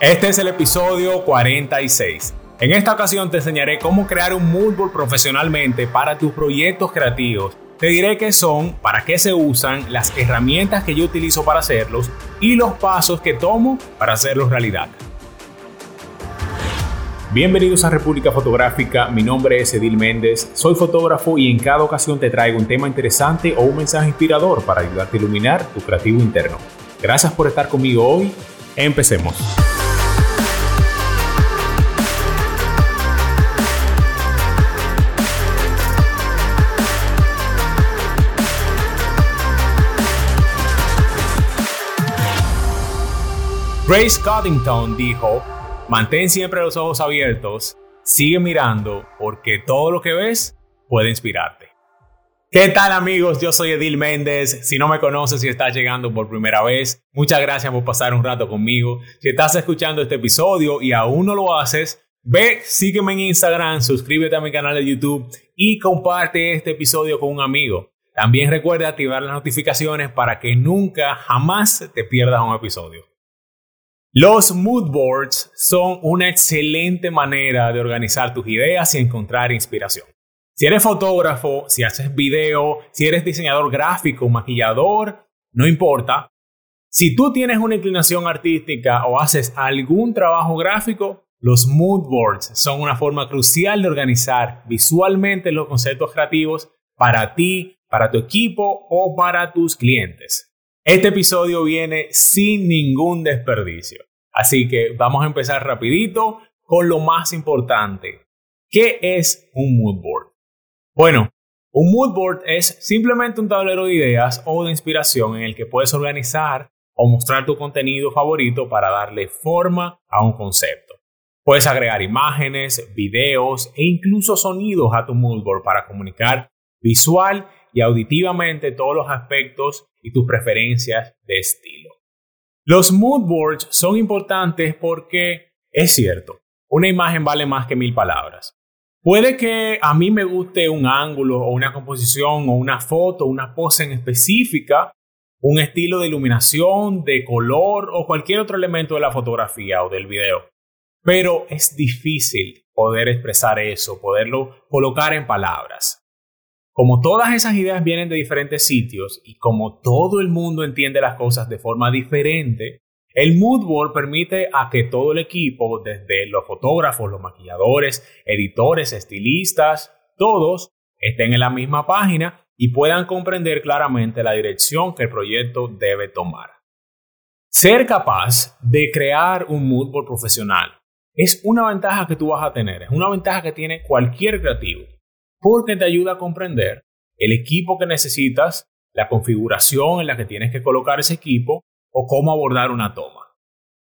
Este es el episodio 46. En esta ocasión te enseñaré cómo crear un mood board profesionalmente para tus proyectos creativos. Te diré qué son, para qué se usan, las herramientas que yo utilizo para hacerlos y los pasos que tomo para hacerlos realidad. Bienvenidos a República Fotográfica, mi nombre es Edil Méndez, soy fotógrafo y en cada ocasión te traigo un tema interesante o un mensaje inspirador para ayudarte a iluminar tu creativo interno. Gracias por estar conmigo hoy, empecemos. Grace Coddington dijo, mantén siempre los ojos abiertos, sigue mirando porque todo lo que ves puede inspirarte. ¿Qué tal amigos? Yo soy Edil Méndez. Si no me conoces y estás llegando por primera vez, muchas gracias por pasar un rato conmigo. Si estás escuchando este episodio y aún no lo haces, ve, sígueme en Instagram, suscríbete a mi canal de YouTube y comparte este episodio con un amigo. También recuerda activar las notificaciones para que nunca, jamás te pierdas un episodio. Los mood boards son una excelente manera de organizar tus ideas y encontrar inspiración. Si eres fotógrafo, si haces video, si eres diseñador gráfico, maquillador, no importa. Si tú tienes una inclinación artística o haces algún trabajo gráfico, los mood boards son una forma crucial de organizar visualmente los conceptos creativos para ti, para tu equipo o para tus clientes. Este episodio viene sin ningún desperdicio. Así que vamos a empezar rapidito con lo más importante. ¿Qué es un mood board? Bueno, un mood board es simplemente un tablero de ideas o de inspiración en el que puedes organizar o mostrar tu contenido favorito para darle forma a un concepto. Puedes agregar imágenes, videos e incluso sonidos a tu mood board para comunicar visual y auditivamente todos los aspectos y tus preferencias de estilo. Los mood boards son importantes porque es cierto, una imagen vale más que mil palabras. Puede que a mí me guste un ángulo o una composición o una foto, una pose en específica, un estilo de iluminación, de color o cualquier otro elemento de la fotografía o del video. Pero es difícil poder expresar eso, poderlo colocar en palabras. Como todas esas ideas vienen de diferentes sitios y como todo el mundo entiende las cosas de forma diferente, el mood board permite a que todo el equipo, desde los fotógrafos, los maquilladores, editores, estilistas, todos estén en la misma página y puedan comprender claramente la dirección que el proyecto debe tomar. Ser capaz de crear un mood board profesional es una ventaja que tú vas a tener, es una ventaja que tiene cualquier creativo porque te ayuda a comprender el equipo que necesitas, la configuración en la que tienes que colocar ese equipo o cómo abordar una toma.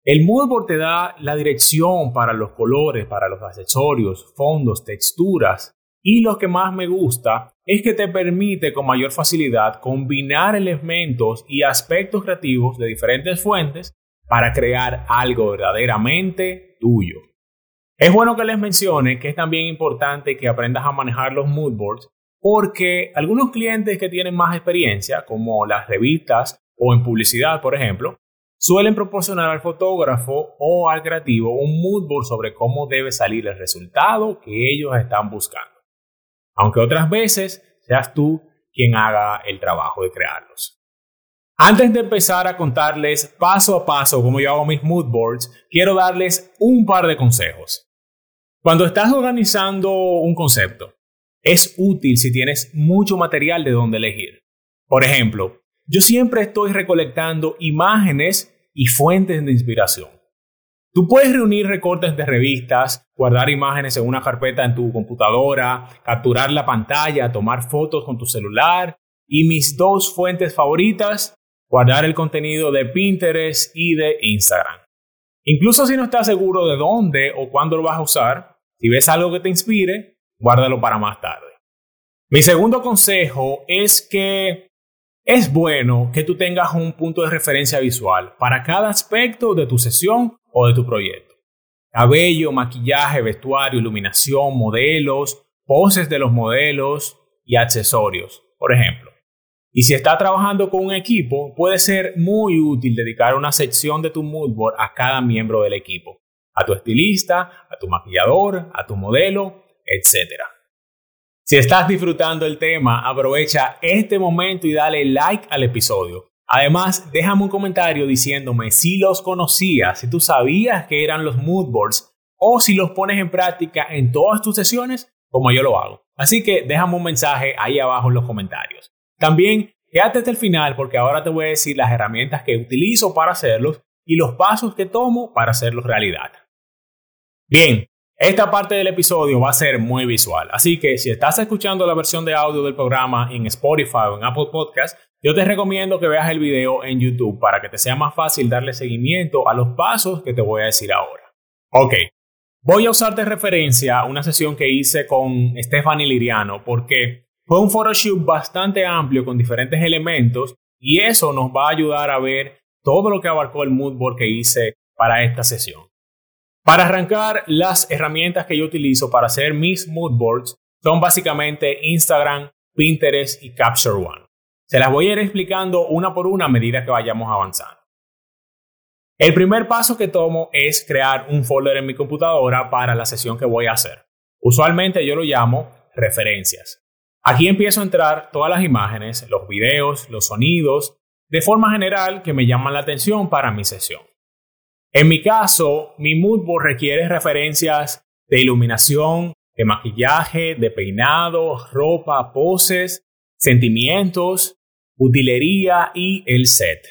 El moodboard te da la dirección para los colores, para los accesorios, fondos, texturas y lo que más me gusta es que te permite con mayor facilidad combinar elementos y aspectos creativos de diferentes fuentes para crear algo verdaderamente tuyo. Es bueno que les mencione que es también importante que aprendas a manejar los mood boards porque algunos clientes que tienen más experiencia, como las revistas o en publicidad, por ejemplo, suelen proporcionar al fotógrafo o al creativo un mood board sobre cómo debe salir el resultado que ellos están buscando. Aunque otras veces seas tú quien haga el trabajo de crearlos. Antes de empezar a contarles paso a paso cómo yo hago mis mood boards, quiero darles un par de consejos. Cuando estás organizando un concepto, es útil si tienes mucho material de donde elegir. Por ejemplo, yo siempre estoy recolectando imágenes y fuentes de inspiración. Tú puedes reunir recortes de revistas, guardar imágenes en una carpeta en tu computadora, capturar la pantalla, tomar fotos con tu celular y mis dos fuentes favoritas, guardar el contenido de Pinterest y de Instagram. Incluso si no estás seguro de dónde o cuándo lo vas a usar, si ves algo que te inspire, guárdalo para más tarde. Mi segundo consejo es que es bueno que tú tengas un punto de referencia visual para cada aspecto de tu sesión o de tu proyecto. Cabello, maquillaje, vestuario, iluminación, modelos, poses de los modelos y accesorios, por ejemplo. Y si estás trabajando con un equipo, puede ser muy útil dedicar una sección de tu mood board a cada miembro del equipo, a tu estilista, a tu maquillador, a tu modelo, etc. Si estás disfrutando el tema, aprovecha este momento y dale like al episodio. Además, déjame un comentario diciéndome si los conocías, si tú sabías que eran los mood boards o si los pones en práctica en todas tus sesiones como yo lo hago. Así que déjame un mensaje ahí abajo en los comentarios. También quédate hasta el final porque ahora te voy a decir las herramientas que utilizo para hacerlos y los pasos que tomo para hacerlos realidad. Bien, esta parte del episodio va a ser muy visual, así que si estás escuchando la versión de audio del programa en Spotify o en Apple Podcast, yo te recomiendo que veas el video en YouTube para que te sea más fácil darle seguimiento a los pasos que te voy a decir ahora. Ok, voy a usar de referencia una sesión que hice con Stephanie Liriano porque fue un photoshoot bastante amplio con diferentes elementos y eso nos va a ayudar a ver todo lo que abarcó el mood board que hice para esta sesión. Para arrancar, las herramientas que yo utilizo para hacer mis mood boards son básicamente Instagram, Pinterest y Capture One. Se las voy a ir explicando una por una a medida que vayamos avanzando. El primer paso que tomo es crear un folder en mi computadora para la sesión que voy a hacer. Usualmente yo lo llamo referencias. Aquí empiezo a entrar todas las imágenes, los videos, los sonidos, de forma general que me llaman la atención para mi sesión. En mi caso, mi mood board requiere referencias de iluminación, de maquillaje, de peinado, ropa, poses, sentimientos, utilería y el set.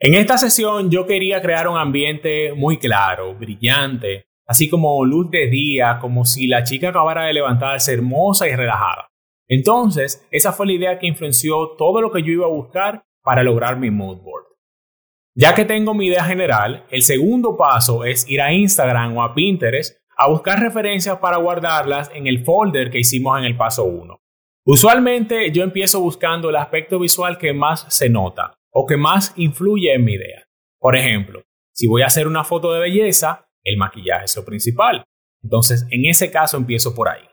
En esta sesión yo quería crear un ambiente muy claro, brillante, así como luz de día, como si la chica acabara de levantarse hermosa y relajada. Entonces, esa fue la idea que influenció todo lo que yo iba a buscar para lograr mi mood board. Ya que tengo mi idea general, el segundo paso es ir a Instagram o a Pinterest a buscar referencias para guardarlas en el folder que hicimos en el paso 1. Usualmente yo empiezo buscando el aspecto visual que más se nota o que más influye en mi idea. Por ejemplo, si voy a hacer una foto de belleza, el maquillaje es lo principal. Entonces, en ese caso empiezo por ahí.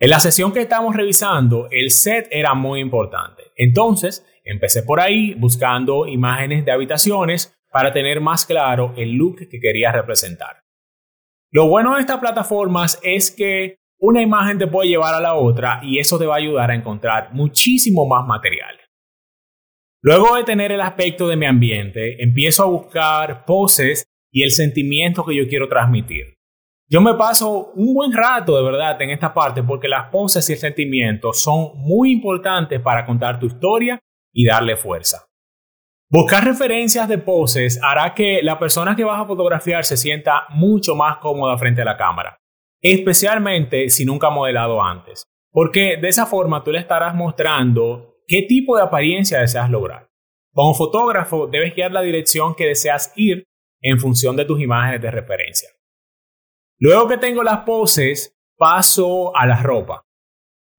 En la sesión que estamos revisando, el set era muy importante. Entonces, empecé por ahí buscando imágenes de habitaciones para tener más claro el look que quería representar. Lo bueno de estas plataformas es que una imagen te puede llevar a la otra y eso te va a ayudar a encontrar muchísimo más material. Luego de tener el aspecto de mi ambiente, empiezo a buscar poses y el sentimiento que yo quiero transmitir. Yo me paso un buen rato de verdad en esta parte porque las poses y el sentimiento son muy importantes para contar tu historia y darle fuerza. Buscar referencias de poses hará que la persona que vas a fotografiar se sienta mucho más cómoda frente a la cámara especialmente si nunca ha modelado antes, porque de esa forma tú le estarás mostrando qué tipo de apariencia deseas lograr. Como fotógrafo debes guiar la dirección que deseas ir en función de tus imágenes de referencia. Luego que tengo las poses, paso a la ropa.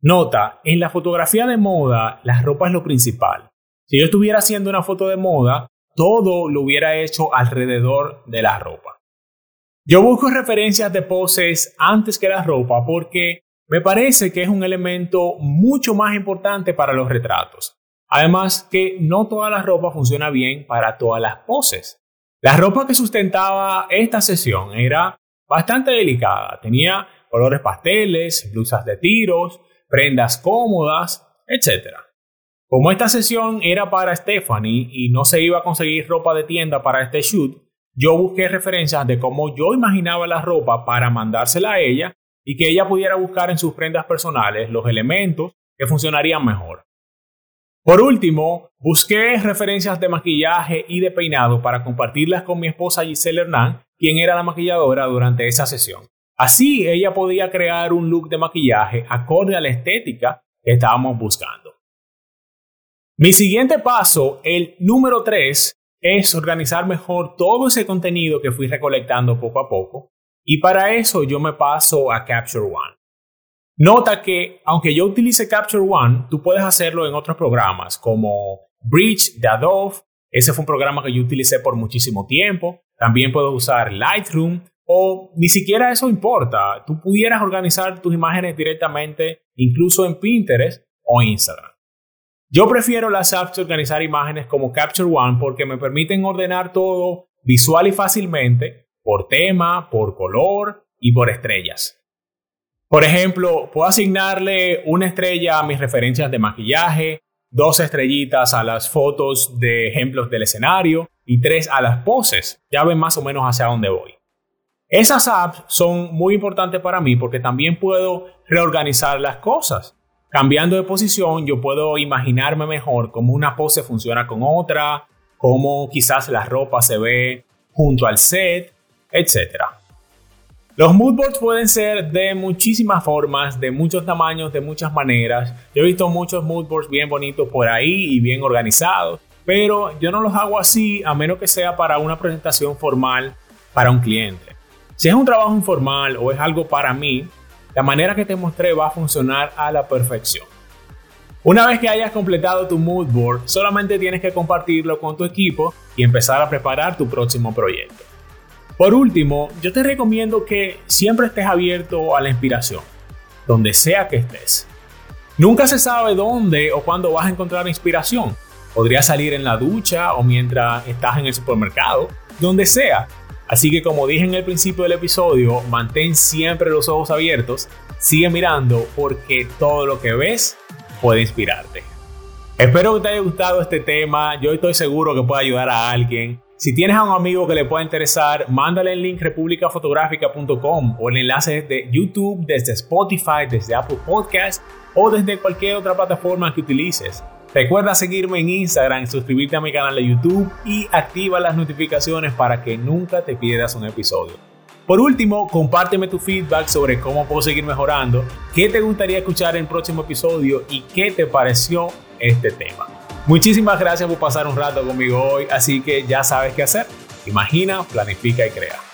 Nota, en la fotografía de moda, la ropa es lo principal. Si yo estuviera haciendo una foto de moda, todo lo hubiera hecho alrededor de la ropa. Yo busco referencias de poses antes que la ropa porque me parece que es un elemento mucho más importante para los retratos. Además que no toda la ropa funciona bien para todas las poses. La ropa que sustentaba esta sesión era bastante delicada. Tenía colores pasteles, blusas de tiros, prendas cómodas, etc. Como esta sesión era para Stephanie y no se iba a conseguir ropa de tienda para este shoot, yo busqué referencias de cómo yo imaginaba la ropa para mandársela a ella y que ella pudiera buscar en sus prendas personales los elementos que funcionarían mejor. Por último, busqué referencias de maquillaje y de peinado para compartirlas con mi esposa Giselle Hernán, quien era la maquilladora durante esa sesión. Así ella podía crear un look de maquillaje acorde a la estética que estábamos buscando. Mi siguiente paso, el número 3, es organizar mejor todo ese contenido que fui recolectando poco a poco. Y para eso yo me paso a Capture One. Nota que aunque yo utilice Capture One, tú puedes hacerlo en otros programas como Bridge de Adobe, ese fue un programa que yo utilicé por muchísimo tiempo, también puedo usar Lightroom. O ni siquiera eso importa, tú pudieras organizar tus imágenes directamente incluso en Pinterest o Instagram. Yo prefiero las apps de organizar imágenes como Capture One porque me permiten ordenar todo visual y fácilmente por tema, por color y por estrellas. Por ejemplo, puedo asignarle una estrella a mis referencias de maquillaje, dos estrellitas a las fotos de ejemplos del escenario y tres a las poses. Ya ven más o menos hacia dónde voy. Esas apps son muy importantes para mí porque también puedo reorganizar las cosas. Cambiando de posición, yo puedo imaginarme mejor cómo una pose funciona con otra, cómo quizás la ropa se ve junto al set, etc. Los moodboards pueden ser de muchísimas formas, de muchos tamaños, de muchas maneras. Yo he visto muchos moodboards bien bonitos por ahí y bien organizados, pero yo no los hago así a menos que sea para una presentación formal para un cliente. Si es un trabajo informal o es algo para mí, la manera que te mostré va a funcionar a la perfección. Una vez que hayas completado tu mood board, solamente tienes que compartirlo con tu equipo y empezar a preparar tu próximo proyecto. Por último, yo te recomiendo que siempre estés abierto a la inspiración, donde sea que estés. Nunca se sabe dónde o cuándo vas a encontrar inspiración. Podría salir en la ducha o mientras estás en el supermercado, donde sea. Así que como dije en el principio del episodio, mantén siempre los ojos abiertos, sigue mirando porque todo lo que ves puede inspirarte. Espero que te haya gustado este tema, yo estoy seguro que puede ayudar a alguien. Si tienes a un amigo que le pueda interesar, mándale el link republicafotográfica.com o el enlace desde YouTube, desde Spotify, desde Apple Podcasts o desde cualquier otra plataforma que utilices. Recuerda seguirme en Instagram, suscribirte a mi canal de YouTube y activa las notificaciones para que nunca te pierdas un episodio. Por último, compárteme tu feedback sobre cómo puedo seguir mejorando, qué te gustaría escuchar en el próximo episodio y qué te pareció este tema. Muchísimas gracias por pasar un rato conmigo hoy, así que ya sabes qué hacer. Imagina, planifica y crea.